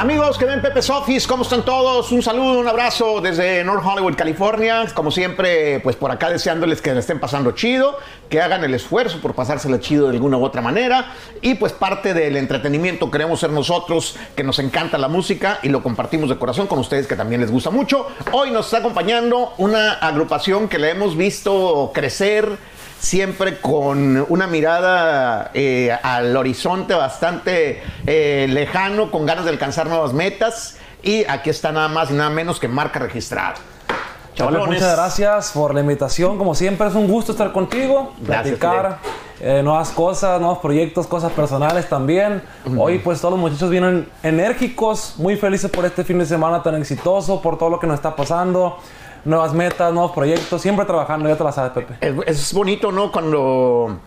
Amigos que ven Pepe's Office, ¿cómo están todos? Un saludo, un abrazo desde North Hollywood, California. Como siempre, pues por acá deseándoles que le estén pasando chido, que hagan el esfuerzo por pasársela chido de alguna u otra manera. Y pues parte del entretenimiento queremos ser nosotros, que nos encanta la música y lo compartimos de corazón con ustedes que también les gusta mucho. Hoy nos está acompañando una agrupación que le hemos visto crecer siempre con una mirada eh, al horizonte bastante eh, lejano, con ganas de alcanzar nuevas metas. Y aquí está nada más y nada menos que marca registrada. Chavalones. muchas gracias por la invitación. Como siempre, es un gusto estar contigo, platicar eh, nuevas cosas, nuevos proyectos, cosas personales también. Hoy, pues, todos los muchachos vienen enérgicos, muy felices por este fin de semana tan exitoso, por todo lo que nos está pasando nuevas metas, nuevos proyectos, siempre trabajando, ya te la sabes, Pepe. Es, bonito, ¿no? Cuando...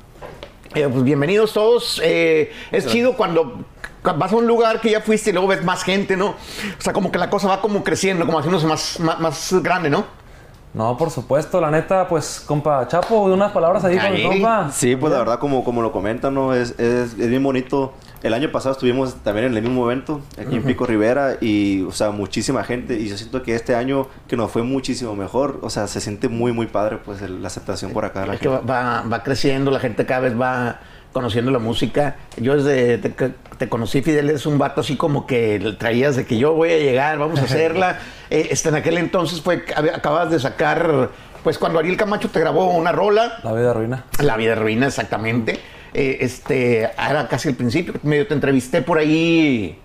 Eh, pues bienvenidos todos. Eh, es chido cuando vas a un lugar que ya fuiste y luego ves más gente, ¿no? O sea, como que la cosa va como creciendo, como haciéndose más, más, grande, ¿no? No, por supuesto, la neta, pues, compa Chapo, unas palabras ahí con el compa. Sí, pues la verdad, como, como lo comentan, ¿no? Es, es, es bien bonito el año pasado estuvimos también en el mismo evento, aquí en Pico Rivera, y, o sea, muchísima gente. Y yo siento que este año, que nos fue muchísimo mejor, o sea, se siente muy, muy padre, pues, la aceptación por acá. es que va, va, creciendo, la gente cada vez va conociendo la música. Yo desde te, te, conocí, Fidel, es un vato así como que traías de que yo voy a llegar, vamos a hacerla. eh, este, en aquel entonces fue, acabas de sacar, pues cuando Ariel Camacho te grabó una rola. La vida ruina. La vida ruina, exactamente. Eh, este, era casi el principio, medio te entrevisté por ahí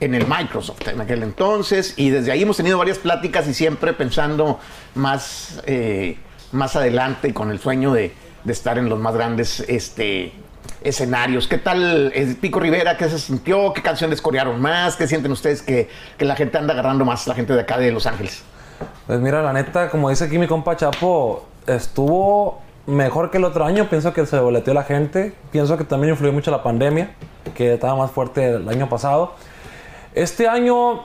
en el Microsoft en aquel entonces y desde ahí hemos tenido varias pláticas y siempre pensando más, eh, más adelante con el sueño de, estar en los más grandes este, escenarios. ¿Qué tal eh, Pico Rivera? ¿Qué se sintió? ¿Qué canciones corearon más? ¿Qué sienten ustedes que, que la gente anda agarrando más, la gente de acá de Los Ángeles? Pues mira, la neta, como dice aquí mi compa Chapo, estuvo mejor que el otro año. Pienso que se boleteó la gente. Pienso que también influyó mucho la pandemia, que estaba más fuerte el año pasado. Este año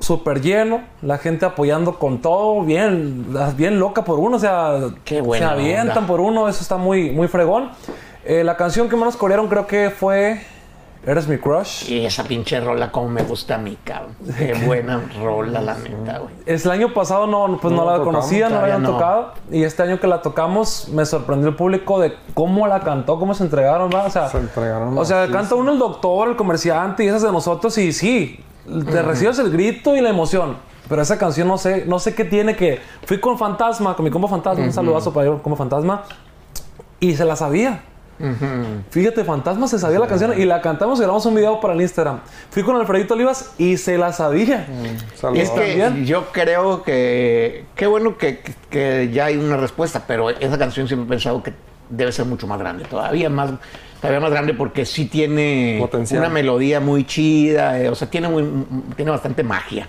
súper lleno, la gente apoyando con todo, bien, bien loca por uno, o sea, Qué se avientan por uno, eso está muy, muy fregón. Eh, la canción que más corearon creo que fue Eres mi crush. Y esa pinche rola como me gusta a mí, cabrón. Qué buena rola, la neta, güey. El año pasado no, pues no, la conocía, no la habían tocado. Y este año que la tocamos, me sorprendió el público de cómo la cantó, cómo se entregaron, ¿va? O sea, se entregaron o sea canta uno el doctor, el comerciante y esas de nosotros y sí, te recibes el grito y la emoción. Pero esa canción no sé, no sé qué tiene que... Fui con Fantasma, con mi combo Fantasma, un saludazo para ir como Fantasma. Y se la sabía. Fíjate, Fantasma se sabía la canción y la cantamos y grabamos un video para el Instagram. Fui con Alfredito Olivas y se la sabía. Mm. es que yo creo que qué bueno que, ya hay una respuesta, pero esa canción siempre he pensado que debe ser mucho más grande, todavía más, todavía más grande porque sí tiene una melodía muy chida, eh, o sea, tiene, muy, tiene bastante magia.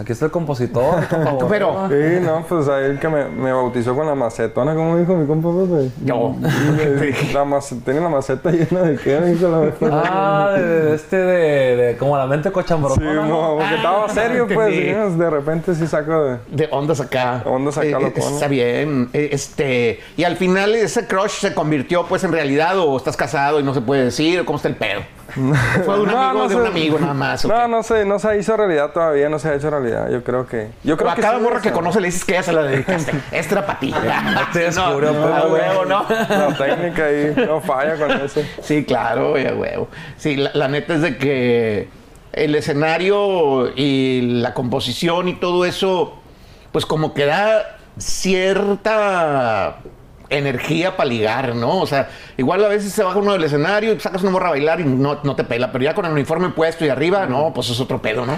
Aquí está el compositor, Pero. Sí, no, pues ahí el que me, me, bautizó con la macetona, como dijo mi compa Pepe. Yo. La maceta, tiene la maceta llena de qué, dijo la. Ah, de, este de, de, como la mente cochambrosona. Sí, no, porque estaba ah, serio, pues, de repente sí saco de. De ondas acá. Ondas acá, eh, Está bien. Eh, este. Y al final ese crush se convirtió, pues, en realidad, o estás casado y no se puede decir, o cómo está el pedo. Fue de un amigo, de un amigo nada más. No, no sé, no se hizo realidad todavía, no se ha hecho realidad. Yo creo que. Yo creo a cada morra que conoce le dices que ya se la dedicaste. Esta era para ti. no, no, a huevo, ¿no? La técnica ahí no falla con eso. Sí, claro, a huevo. Sí, la neta es de que el escenario y la composición y todo eso, pues como que da cierta energía para ligar, ¿no? O sea, igual a veces se baja uno del escenario y sacas una morra a bailar y no, no te pela, pero ya con el uniforme puesto y arriba, no, pues es otro pedo, ¿no?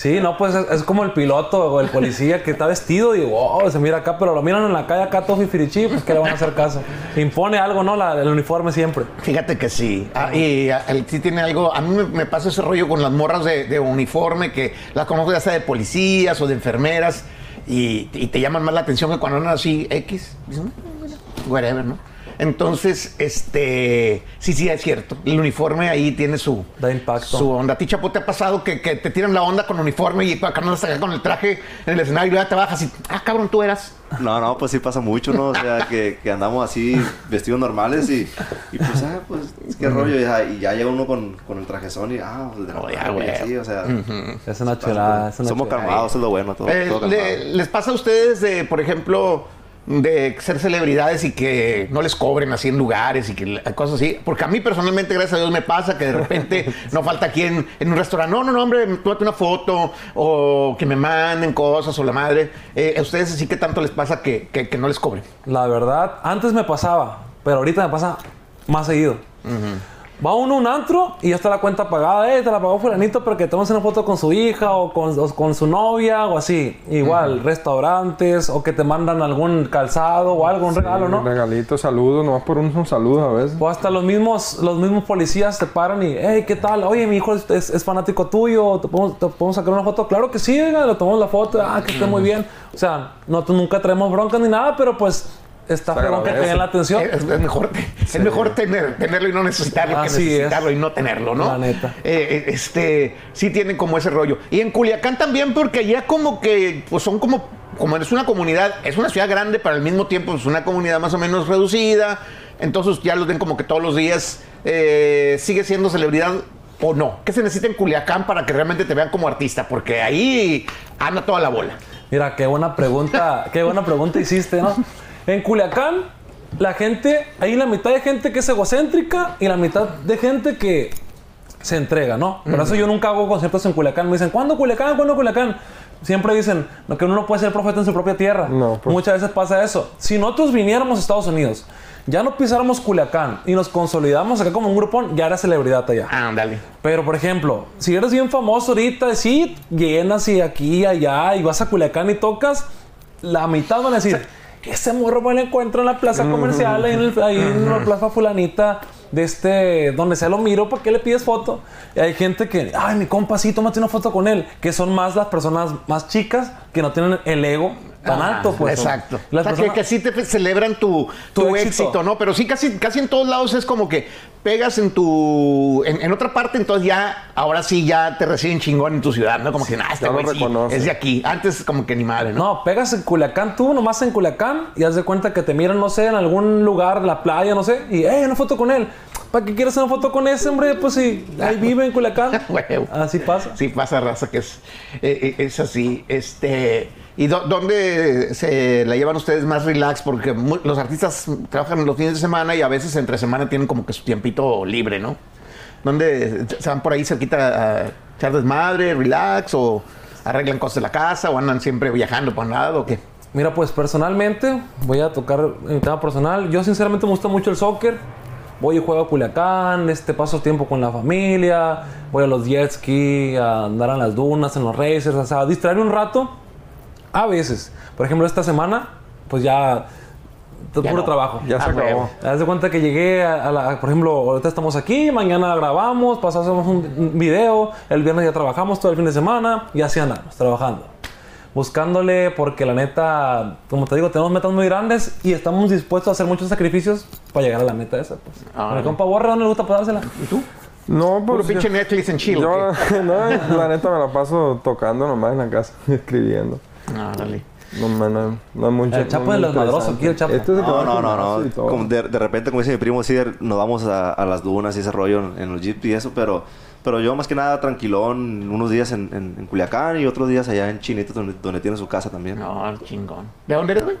Sí, no, pues es, como el piloto o el policía que está vestido y wow, se mira acá, pero lo miran en la calle acá todo fifirichi, pues que le van a hacer caso. Impone algo, ¿no? el uniforme siempre. Fíjate que sí. Ah, y ah, sí tiene algo. A mí me, pasa ese rollo con las morras de, uniforme que las conozco ya sea de policías o de enfermeras y, te llaman más la atención que cuando andan así X whatever, ¿no? Entonces, este, sí, sí, es cierto. El uniforme ahí tiene su, Da impacto. su onda. ¿A ti, Chapo, te ha pasado que, que te tiran la onda con uniforme y acá no acá con el traje en el escenario y ya te bajas y, ah, cabrón, tú eras. No, no, pues sí pasa mucho, ¿no? O sea, que, que andamos así vestidos normales y, y pues, ah, pues, qué rollo. Y ya, y ya llega uno con, con el trajezón y, ah, pues de la Oh, ya, güey. así, o sea. Es una chulada. Somos calmados, eso es lo bueno. Todo, Eh, todo le- calmado. ¿Les pasa a ustedes de, por ejemplo, de ser celebridades y que no les cobren así en lugares y que cosas así? Porque a mí personalmente, gracias a Dios, me pasa que de repente no falta aquí en, en un restaurante. No, no, no, hombre, tómate una foto o que me manden cosas o la madre. Eh, ¿A ustedes sí que tanto les pasa que, que- que no les cobren? La verdad, antes me pasaba, pero ahorita me pasa más seguido. Va uno a un antro y ya está la cuenta pagada. Eh, te la pagó fulanito porque te tomas una foto con su hija o con, o con su novia o así. Igual, restaurantes o que te mandan algún calzado o algo, un regalo, ¿no? Regalito, saludos, nomás por un, un saludo a veces. O hasta los mismos, los mismos policías te paran y, hey, ¿qué tal? Oye, mi hijo es, es- es fanático tuyo, ¿Te podemos, ¿te podemos sacar una foto? Claro que sí, venga, le tomamos la foto, ah, que esté muy bien. O sea, nosotros nunca traemos broncas ni nada, pero pues está fregón que te den la atención. Es, es mejor, te- es mejor tener- tenerlo y no necesitarlo que es. necesitarlo y no tenerlo, ¿no? La neta. Eh, eh, este, sí tienen como ese rollo. Y en Culiacán también, porque allá como que, pues son como, como es una comunidad, es una ciudad grande, pero al mismo tiempo es una comunidad más o menos reducida. Entonces ya los ven como que todos los días eh, sigue siendo celebridad o no. ¿Qué se necesita en Culiacán para que realmente te vean como artista? Porque ahí anda toda la bola. Mira, qué buena pregunta, qué buena pregunta hiciste, ¿no? En Culiacán, la gente, hay la mitad de gente que es egocéntrica y la mitad de gente que se entrega, ¿no? Por eso yo nunca hago conciertos en Culiacán. Me dicen, ¿cuándo Culiacán? ¿Cuándo Culiacán? Siempre dicen no, que uno no puede ser profeta en su propia tierra. No, pues. Muchas veces pasa eso. Si nosotros viniéramos a Estados Unidos, ya no pisáramos Culiacán y nos consolidamos acá como un grupón, ya era celebridad allá. Ándale. Pero, por ejemplo, si eres bien famoso ahorita, sí, llenas y aquí y allá y vas a Culiacán y tocas, la mitad van a decir, ese morro me lo encuentro en la plaza comercial, ahí en, el- ahí en la plaza fulanita, de este, donde sea lo miro, ¿para qué le pides foto? Y hay gente que, ay, mi compa, sí, tómate una foto con él, que son más las personas más chicas que no tienen el ego tan Ah, alto, pues. Exacto. Las o sea, que, personas- que sí te celebran tu, tu, Tu éxito. éxito. ¿no? Pero sí, casi, casi en todos lados es como que pegas en tu. En, en otra parte, entonces ya, ahora sí ya te reciben chingón en tu ciudad, ¿no? Como que, ah, este sí reconoce. es de aquí. Antes, como que ni madre, ¿no? No, pegas en Culiacán, tú nomás en Culiacán y haz de cuenta que te miran, no sé, en algún lugar de la playa, no sé, y, hey, una foto con él. ¿Para qué quieres una foto con ese, hombre? Pues sí, ahí vive en Culiacán. Así pasa. Sí, pasa raza que es, eh, eh, es así. Este. ¿Y dó- dónde se la llevan ustedes más relax? Porque mu- los artistas trabajan los fines de semana y a veces entre semana tienen como que su tiempito libre, ¿no? ¿Dónde se van por ahí cerquita a echar desmadre, relax o arreglan cosas de la casa o andan siempre viajando por un lado o qué? Mira, pues personalmente, voy a tocar en tema personal. Yo sinceramente me gusta mucho el soccer. Voy y juego a Culiacán, este, paso tiempo con la familia, voy a los jet ski, a andar en las dunas, en los racers, o sea, a distraerme un rato. A veces. Por ejemplo, esta semana, pues ya, Ya puro no. trabajo. Ya se Ah, acabó. Haz de cuenta que llegué a, a la, por ejemplo, ahorita estamos aquí, mañana grabamos, pasamos un, un video, el viernes ya trabajamos todo el fin de semana y así andamos, trabajando. Buscándole, porque la neta, como te digo, tenemos metas muy grandes y estamos dispuestos a hacer muchos sacrificios para llegar a la meta esa. Pues. Ah. A mi compa Borra, ¿dónde le gusta pasársela? ¿Y tú? No, Puro pues. pinche yo- Netflix en Chile. Yo, no, la neta me la paso tocando nomás en la casa, escribiendo. Ah, dale. No, no, no, mucho. El Chapo no de es madrosos, aquí el Chapo. Este es No, no, no, no. Como de, de repente, como dice mi primo, sí, nos vamos a, a las dunas y ese rollo en, en los jeeps y eso, pero, pero yo más que nada tranquilón, unos días en, en, en Culiacán y otros días allá en Chinitos, donde, donde tiene su casa también. No, chingón. ¿De dónde eres, güey?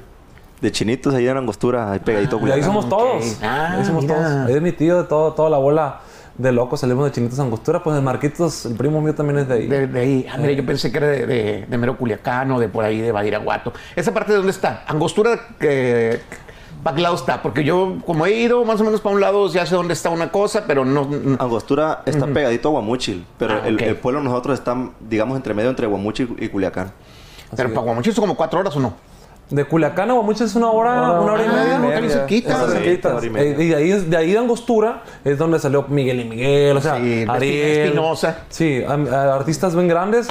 De Chinitos, ahí en Angostura, ahí pegadito a Y ahí somos todos. Ah, ahí somos mira. todos. Ahí es mi tío, de todo, toda la bola de locos, salimos de Chinitos Angostura. Pues el Marquitos, el primo mío también es de ahí. De, de ahí. Ah, mira, yo pensé que era de, de, de Mero Culiacán o de por ahí de Badiraguato. ¿Esa parte de dónde está? Angostura, que ¿para qué lado está? Porque yo, como he ido más o menos para un lado, ya sé dónde está una cosa, pero no. no- Angostura está pegadito a Guamuchil, pero Ah, el, pueblo de nosotros está, digamos, entre medio entre Guamuchil y Culiacán. pero para Guamuchil son como cuatro horas o no. De Culiacán a Guamuchil es una hora, Una una hora y media. bien cerquita. Y. Eh, Y de ahí, de ahí de Angostura es donde salió Miguel y Miguel, o sea, Sí, Ariel. Espinosa. Sí, am- a- artistas bien grandes.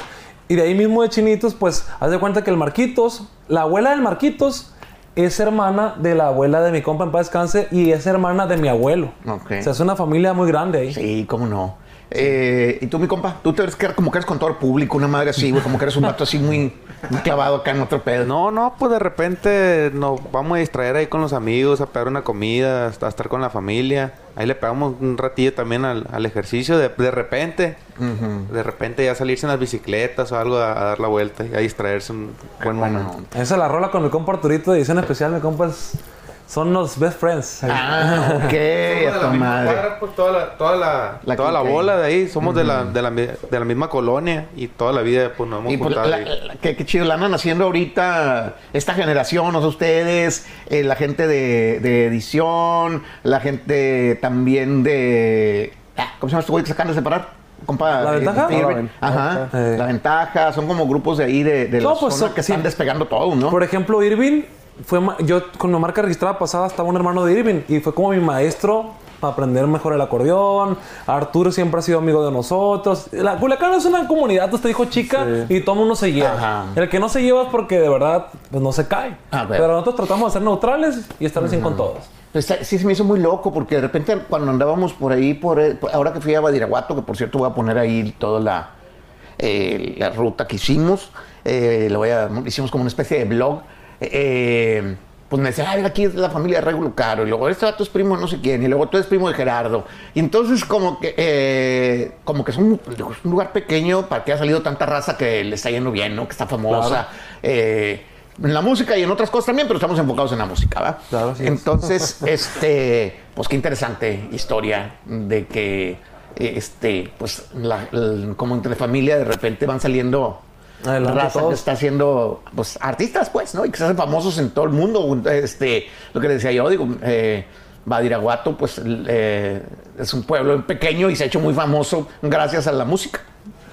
Y de ahí mismo de Chinitos, pues, haz de cuenta que el Marquitos, la abuela del Marquitos, es hermana de la abuela de mi compa en paz descanse y es hermana de mi abuelo. Ok. O sea, es una familia muy grande ahí. Sí, cómo no. Eh, ¿Y tú, mi compa? Tú te ves que como que eres contador público, una madre así, güey, como que eres un vato así muy, muy clavado acá en otro pedo. No, no, pues de repente nos vamos a distraer ahí con los amigos, a pegar una comida, a estar con la familia. Ahí le pegamos un ratillo también al, al ejercicio de, de repente. De repente ya salirse en las bicicletas o algo a, a dar la vuelta y a distraerse un buen momento. Esa es la rola con mi compa Arturito de edición especial. Mi compa es- son los best friends. Ah, ok, a tu madre. pues, toda la, toda la, La toda la bola de ahí. Somos de, la, de, la, de la misma colonia y toda la vida pues nos hemos Y pues, juntado la- ahí. la- qué, qué chido, la andan haciendo ahorita esta generación, o sea, ustedes, eh, la gente de, de edición, la gente también de... ah, ¿Cómo se llama este güey que se acaban de separar? Compa, ¿La eh, Ventaja? Ajá, Eh. la ventaja, son como grupos de ahí de, de No, la pues, zona son- que están sí. despegando todo, ¿no? Por ejemplo, Irving fue yo con la marca registrada pasada estaba un hermano de Irving y fue como mi maestro para aprender mejor el acordeón. Arturo siempre ha sido amigo de nosotros. La Culiacán es una comunidad, usted dijo chica, y todo el mundo se lleva. Ajá. El que no se lleva es porque de verdad pues, no se cae. Pero nosotros tratamos de ser neutrales y estar bien con todos. Está- sí se me hizo muy loco porque de repente cuando andábamos por ahí, por, eh, por- ahora que fui a Badiraguato, que por cierto voy a poner ahí toda la, eh, la ruta que hicimos, eh, lo voy a, hicimos como una especie de blog, eh, pues me decía, ay, aquí es la familia de Regulo Caro, y luego este vato es primo de no sé quién, y luego tú eres primo de Gerardo. Y entonces como que, eh, como que es un, es un lugar pequeño para que haya salido tanta raza que le está yendo bien, ¿no? Que está famosa. Claro. eh, en la música y en otras cosas también, pero estamos enfocados en la música, ¿va? Claro, es. Entonces, este, pues qué interesante historia de que, este, pues, la- como entre familia de repente van saliendo Adelante raza que todos. está haciendo, pues, artistas, pues, ¿no? Y que se hacen famosos en todo el mundo. Este, lo que le decía yo, digo, eh, Badiraguato, pues, eh, es un pueblo pequeño y se ha hecho muy famoso gracias a la música,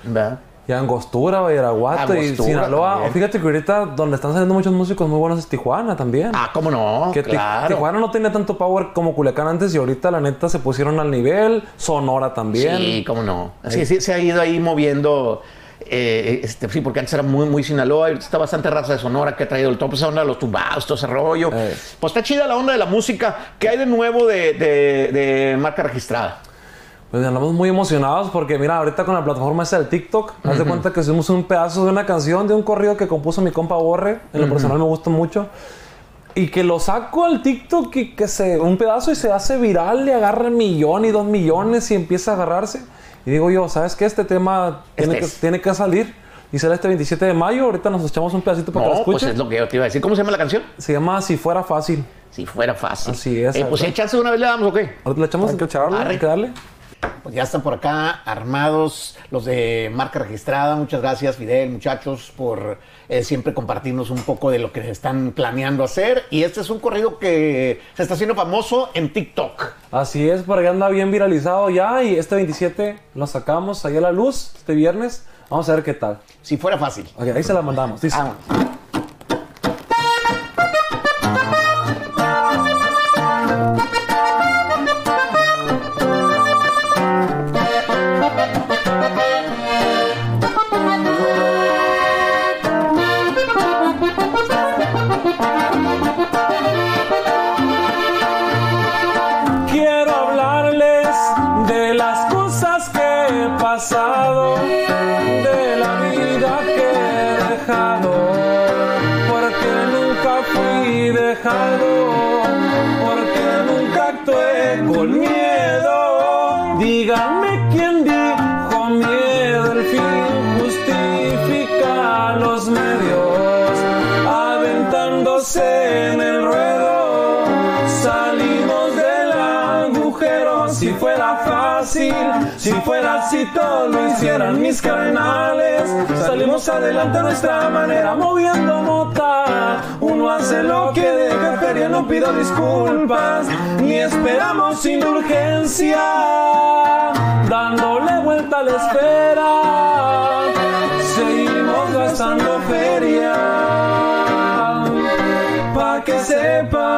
¿verdad? Y Angostura, Badiraguato y Sinaloa. también. Fíjate que ahorita donde están saliendo muchos músicos muy buenos es Tijuana también. Ah, ¿cómo no? Que claro. Tijuana no tenía tanto power como Culiacán antes y ahorita la neta se pusieron al nivel. Sonora también. Sí, cómo no. Sí, sí, se ha ido ahí moviendo. Eh, este, sí, porque antes era muy, muy Sinaloa, está bastante raza de Sonora que ha traído el top, esa onda de los tumbados, todo ese rollo. Eh. Pues está chida la onda de la música. ¿Qué hay de nuevo de, de- de marca registrada? Pues andamos muy emocionados porque mira, ahorita con la plataforma esa del TikTok, haz de cuenta que hicimos un pedazo de una canción, de un corrido que compuso mi compa Borre. En lo personal me gusta mucho. Y que lo saco al TikTok y que se, un pedazo y se hace viral y agarra un millón y dos millones y empieza a agarrarse. Y digo yo, ¿sabes qué? Este tema tiene, Este que, es. tiene que salir. Y sale este 27 de mayo. Ahorita nos echamos un pedacito para que lo No, pues escuchen. es lo que yo te iba a decir. ¿Cómo se llama la canción? Se llama Si Fuera Fácil. Si fuera fácil. Así es, Eh, pues si de una vez le damos, ¿o qué? Ahorita le echamos. Hay que echarle. Hay que darle. Pues ya están por acá armados los de marca registrada. Muchas gracias, Fidel, muchachos, por eh, siempre compartirnos un poco de lo que están planeando hacer. Y este es un corrido que se está haciendo famoso en TikTok. Así es, porque anda bien viralizado ya y este 27 lo sacamos ahí a la luz, este viernes. Vamos a ver qué tal. Si fuera fácil. Ok, ahí se la mandamos. Dice. Quiero de la vida que he dejado, porque nunca fui dejado, porque nunca actué con miedo. Fácil, si fuera así todo lo hicieran mis carnales. Salimos adelante a nuestra manera, moviendo mota. Uno hace lo que deja feria, no pido disculpas, ni esperamos indulgencia. Dándole vuelta a la esfera, seguimos gastando feria pa' que sepan.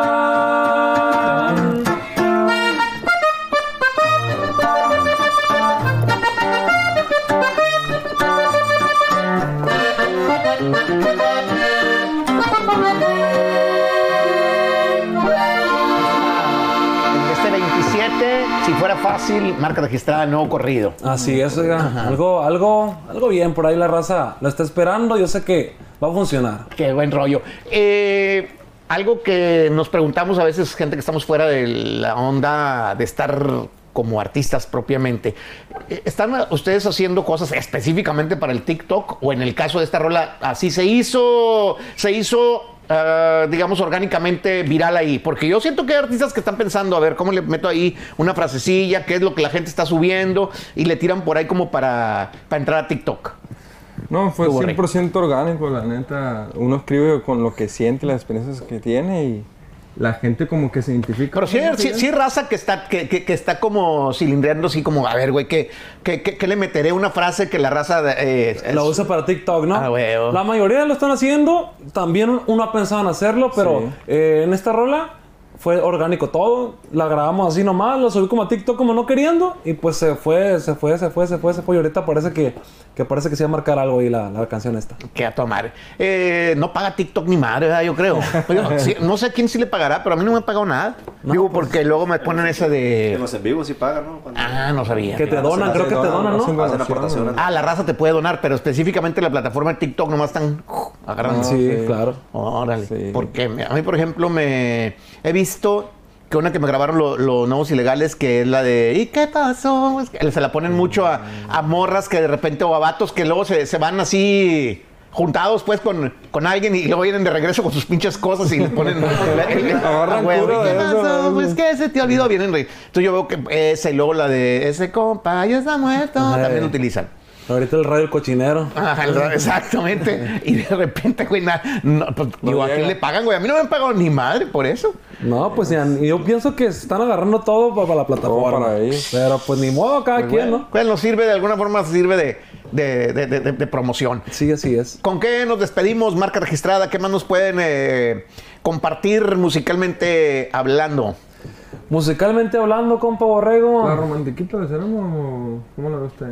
Fácil, marca registrada, no corrido. Así es, oiga. Algo, algo, algo bien. Por ahí la raza lo está esperando. Yo sé que va a funcionar. Qué buen rollo. Eh, algo que nos preguntamos a veces, gente que estamos fuera de la onda de estar como artistas propiamente. eh, ¿Están ustedes haciendo cosas específicamente para el TikTok? O en el caso de esta rola, así se hizo, se hizo, ah, digamos, orgánicamente viral ahí. Porque yo siento que hay artistas que están pensando, a ver, ¿cómo le meto ahí una frasecilla? ¿Qué es lo que la gente está subiendo? Y le tiran por ahí como para, para entrar a TikTok. No, fue Estuvo rico. 100% orgánico, la neta. Uno escribe con lo que siente, las experiencias que tiene y la gente como que se identifica. Pero sí, con sí, sí raza que está, que, que- que está como cilindreando así como, a ver, güey, ¿qué, qué, qué- qué le meteré una frase que la raza eh, es- Lo usa para TikTok, ¿no? Ah. La mayoría lo están haciendo. También uno ha pensado en hacerlo, pero Sí. eh, en esta rola fue orgánico todo. La grabamos así nomás, lo subí como a TikTok como no queriendo. Y pues se fue, se fue, se fue, se fue, se fue. Y ahorita parece que, que parece que se va a marcar algo ahí la, la canción esta. que a tu madre. Eh, no paga TikTok ni madre, ¿verdad? yo creo. Sí, no sé a quién sí le pagará, pero a mí no me han pagado nada. Digo, porque luego me ponen ese En de... los en vivo sí pagan, ¿no? Cuando- Ah, no sabía. Que te hacen- donan, creo que te hacen donan, ¿no? hacen Hacen aportaciones. Ah, la raza te puede donar, pero específicamente la plataforma de TikTok nomás están uh, agarrando. sí, sí. claro. Órale. Sí. Porque a mí, por ejemplo, me he visto que una que me grabaron lo- los nuevos ilegales, que es la de ¿y qué pasó? Es que se la ponen mucho a, a morras que de repente o a vatos que luego se, se van así juntados pues con, con alguien y luego vienen de regreso con sus pinches cosas y le ponen Agarran a huevo, cura ¿y qué pasó? Pues que se te olvidó, vienen Entonces yo veo que esa y luego la de ese compa ya está muerto, Ay. también lo utilizan. Ahorita el radio el cochinero. Ajá, exactamente. Y de repente, güey, na- no, pues, digo, ¿a quién le pagan, güey? A mí no me han pagado ni madre por eso. No, pues ya, yo pienso que están agarrando todo para, la plataforma. Para ellos. Pero pues ni modo, cada quien, ¿no? Pues nos sirve, de alguna forma sirve de, de, de- de- de- de promoción. Sí, así es. ¿Con qué nos despedimos, marca registrada? ¿Qué más nos pueden eh, compartir musicalmente hablando? Musicalmente hablando, compa Borrego. ¿La romantiquita de Ceramo o cómo la ve usted?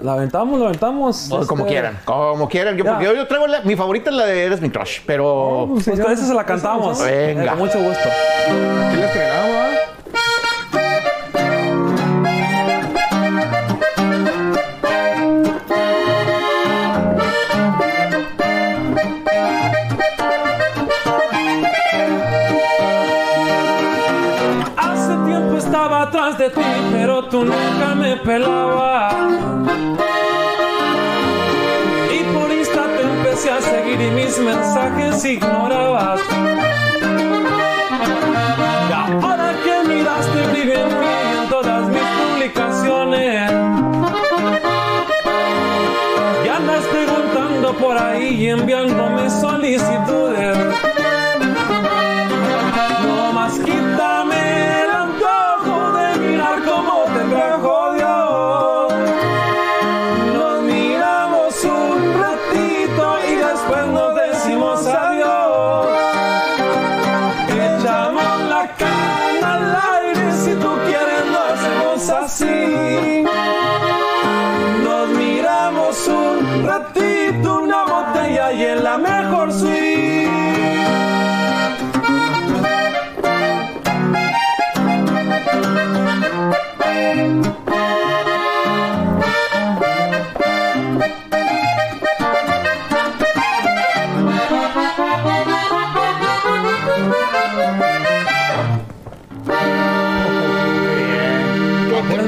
La aventamos, la aventamos. O como este, quieran, como quieran. Yo, porque yo, yo traigo la- mi favorita es la de Eres mi crush, pero... Pues con esa se la cantamos. Venga. Eh, con mucho gusto. ¿Qué le estrenaba? De ti, pero tú nunca me pelabas. Y por Insta te empecé a seguir y mis mensajes ignorabas. Y ahora que miraste brillo en mí en todas mis publicaciones. Y andas preguntando por ahí y enviándome solicitudes. No más quítame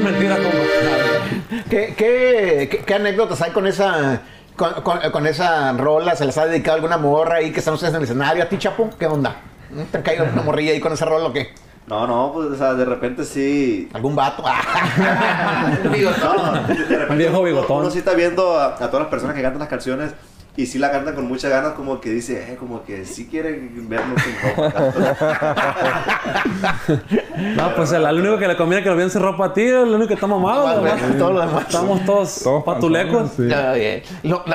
mentira, compa. ¿Qué, qué, qué- qué anécdotas hay con esa, con, con- con esa rola? ¿Se les ha dedicado alguna morra ahí que están ustedes en el escenario? ¿A ti, Chapo? ¿Qué onda? ¿No ¿Te ha caído una morrilla ahí con esa rola o qué? No, no, pues, o sea, de repente sí. ¿Algún vato? Digo, No, de repente Viejo uno- bigotón. Uno sí está viendo a, a todas las personas que cantan las canciones y sí la cantan con muchas ganas, como que dice, eh, como que sí quieren vernos en ropa. No, pues el, el único que le conviene que lo vean sin ropa a ti, el único que está mamado. Más, lo güey, demás-. Estamos todos Todos patulecos. sí.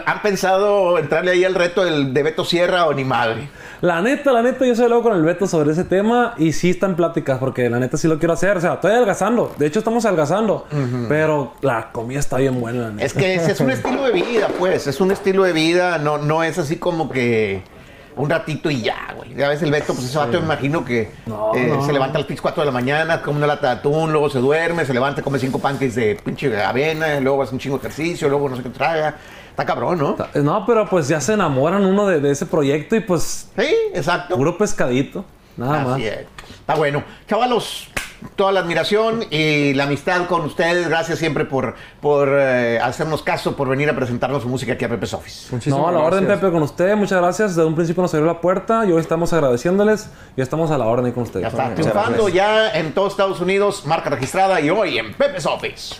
¿Han pensado entrarle ahí al reto del, de Beto Sierra o ni madre? La neta, la neta, yo soy luego con el Beto sobre ese tema y sí está en pláticas porque la neta sí lo quiero hacer. O sea, estoy adelgazando. De hecho, estamos adelgazando. Pero la comida está bien buena, la neta. Es que ese es un estilo de vida, pues. Es un estilo de vida. No, no es así como que. un ratito y ya, güey. Ya ves el Beto, pues ese vato me imagino que No, eh, no. se levanta a las pinches 4 de la mañana, come una lata de atún, luego se duerme, se levanta, come cinco pancakes de pinche avena, luego hace un chingo de ejercicio, luego no sé qué traga. Está cabrón, ¿no? No, pero pues ya se enamoran uno de, de ese proyecto y pues Sí, exacto. puro pescadito. Nada más. Es. Está bueno. Chavalos, toda la admiración y la amistad con ustedes. Gracias siempre por, por eh, hacernos caso, por venir a presentarnos su música aquí a Pepe's Office. Muchísimas No, a la orden, gracias. Pepe, con usted. Muchas gracias. Desde un principio nos abrió la puerta y hoy estamos agradeciéndoles y estamos a la orden ahí con ustedes. Ya está triunfando ya en todo Estados Unidos, marca registrada y hoy en Pepe's Office.